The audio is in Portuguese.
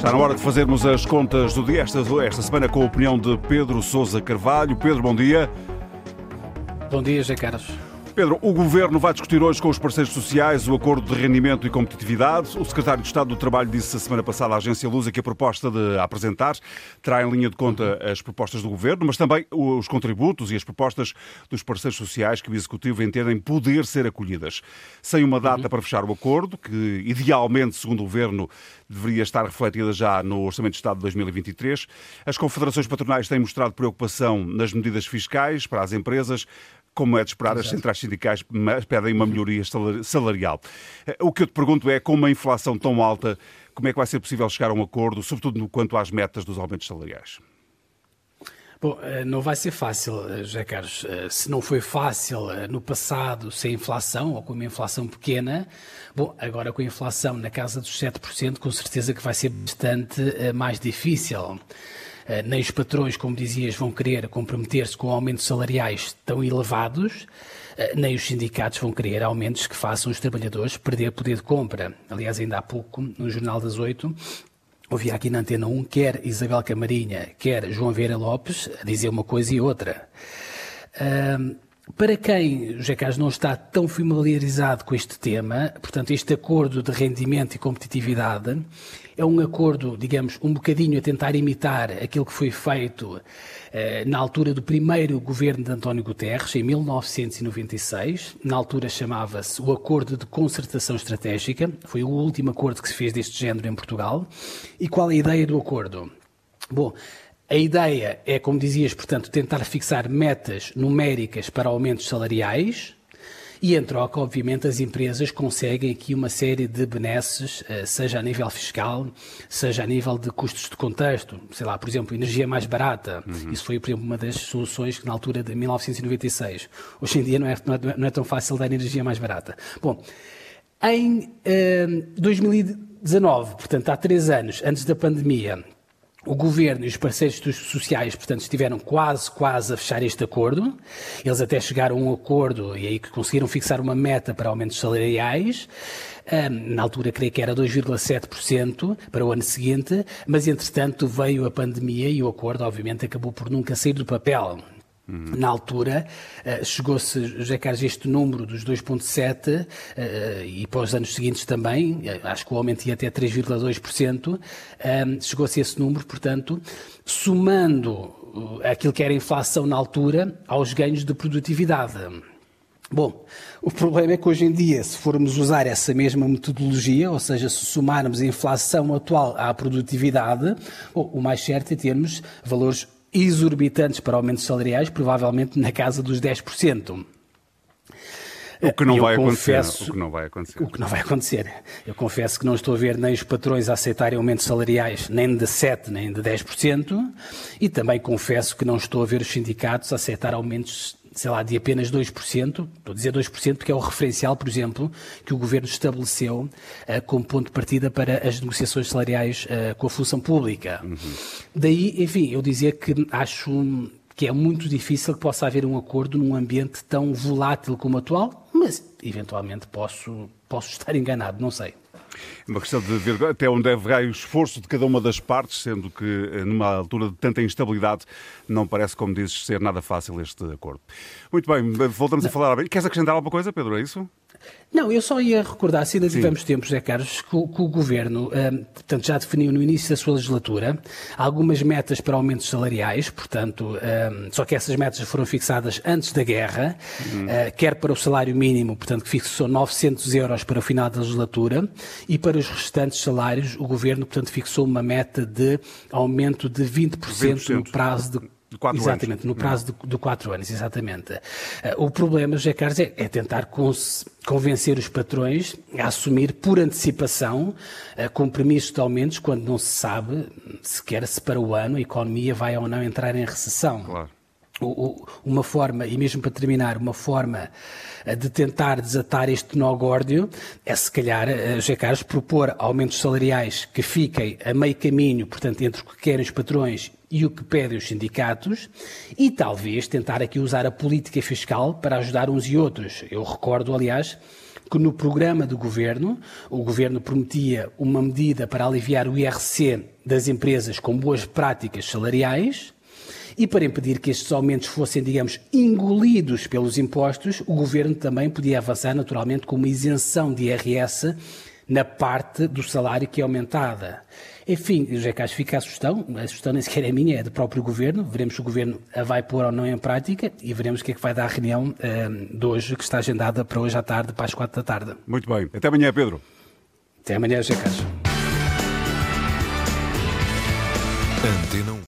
Está na hora de fazermos as contas do dia, esta, esta semana com a opinião de Pedro Sousa Carvalho. Pedro, bom dia. Bom dia, José Carlos. Pedro, o Governo vai discutir hoje com os parceiros sociais o acordo de rendimento e competitividade. O Secretário de Estado do Trabalho disse a semana passada à agência Lusa que a proposta de apresentar terá em linha de conta as propostas do Governo, mas também os contributos e as propostas dos parceiros sociais que o Executivo entendem poder ser acolhidas. Sem uma data uhum. para fechar o acordo, que idealmente, segundo o Governo, deveria estar refletida já no Orçamento de Estado de 2023, as confederações patronais têm mostrado preocupação nas medidas fiscais para as empresas, como é de esperar, Exato. as centrais sindicais pedem uma melhoria salarial. Eh, o que eu te pergunto é, com uma inflação tão alta, como é que vai ser possível chegar a um acordo, sobretudo no quanto às metas dos aumentos salariais? Bom, eh, não vai ser fácil, eh, José Carlos. Se não foi fácil no passado sem inflação ou com uma inflação pequena, bom, agora com a inflação na casa dos 7%, com certeza que vai ser bastante mais difícil. Eh, nem os patrões, como dizias, vão querer comprometer-se com aumentos salariais tão elevados, eh, nem os sindicatos vão querer aumentos que façam os trabalhadores perder poder de compra. Aliás, ainda há pouco, no Jornal das Oito, ouvi aqui na Antena 1, quer Isabel Camarinha, quer João Vieira Lopes, a dizer uma coisa e outra. Para quem, José Carlos, não está tão familiarizado com este tema, portanto, este acordo de rendimento e competitividade é um acordo, digamos, um bocadinho a tentar imitar aquilo que foi feito eh, na altura do primeiro governo de António Guterres, em 1996. Na altura chamava-se o Acordo de Concertação Estratégica. Foi o último acordo que se fez deste género em Portugal. E qual é a ideia do acordo? Bom, a ideia é, como dizias, portanto, tentar fixar metas numéricas para aumentos salariais e, em troca, obviamente, as empresas conseguem aqui uma série de benesses, eh, seja a nível fiscal, seja a nível de custos de contexto. Sei lá, por exemplo, energia mais barata. Uhum. Isso foi, por exemplo, uma das soluções que, na altura de 1996. Hoje em dia não é, não é, não é tão fácil dar energia mais barata. Bom, em eh, 2019, portanto, há três anos, antes da pandemia, o governo e os parceiros sociais, portanto, estiveram quase, quase a fechar este acordo. Eles até chegaram a um acordo e aí que conseguiram fixar uma meta para aumentos salariais. na altura, creio que era 2,7% para o ano seguinte, mas entretanto veio a pandemia e o acordo, obviamente, acabou por nunca sair do papel. Na altura, eh, chegou-se, José Carlos, este número dos 2,7% eh, e para os anos seguintes também, eh, acho que o aumento ia até 3,2%, chegou-se esse número, portanto, somando aquilo que era a inflação na altura aos ganhos de produtividade. Bom, o problema é que hoje em dia, se formos usar essa mesma metodologia, ou seja, se somarmos a inflação atual à produtividade, bom, o mais certo é termos valores exorbitantes para aumentos salariais, provavelmente na casa dos 10%. O que, não vai confesso, acontecer, o que não vai acontecer. O que não vai acontecer. Eu confesso que não estou a ver nem os patrões a aceitarem aumentos salariais nem de 7% nem de 10%, e também confesso que não estou a ver os sindicatos a aceitar aumentos sei lá, de apenas 2%, estou a dizer 2% porque é o referencial, por exemplo, que o Governo estabeleceu uh, como ponto de partida para as negociações salariais uh, com a função pública. Uhum. Daí, enfim, eu dizia que acho que é muito difícil que possa haver um acordo num ambiente tão volátil como o atual, mas eventualmente posso, posso estar enganado, não sei. É uma questão de ver até onde deve vai o esforço de cada uma das partes, sendo que eh, numa altura de tanta instabilidade não parece, como dizes, ser nada fácil este acordo. Muito bem, voltamos a falar. Queres acrescentar alguma coisa, Pedro? É isso? Não, eu só ia recordar, se ainda tivemos tempo, José Carlos, que, que o Governo um, portanto, já definiu no início da sua legislatura algumas metas para aumentos salariais, portanto, um, só que essas metas foram fixadas antes da guerra, uhum. uh, quer para o salário mínimo, portanto, que fixou 900 euros para o final da legislatura, e para os restantes salários, o Governo, portanto, fixou uma meta de aumento de 20%, 20%. no prazo de de quatro exatamente, anos. no prazo de, de, quatro anos, exatamente. Uh, o problema, José Carlos, é, é tentar convencer os patrões a assumir por antecipação uh, compromissos de aumentos quando não se sabe sequer se para o ano a economia vai ou não entrar em recessão. Claro. Uma forma, e mesmo para terminar, uma forma uh, de tentar desatar este nó górdio é, se calhar, José Carlos, propor aumentos salariais que fiquem a meio caminho, portanto, entre o que querem os patrões e o que pedem os sindicatos, e talvez tentar aqui usar a política fiscal para ajudar uns e outros. Eu recordo, aliás, que no programa do governo, o governo prometia uma medida para aliviar o IRC das empresas com boas práticas salariais. E para impedir que estes aumentos fossem, digamos, engolidos pelos impostos, o governo também podia avançar naturalmente com uma isenção de IRS na parte do salário que é aumentada. Enfim, José Carlos, fica a sugestão, a sugestão nem sequer é minha, é do próprio Governo, veremos se o Governo a vai pôr ou não em prática e veremos o que é que vai dar a reunião uh, de hoje, que está agendada para hoje à tarde, para as quatro da tarde. Muito bem. Até amanhã, Pedro. Até amanhã, José Carlos. Antena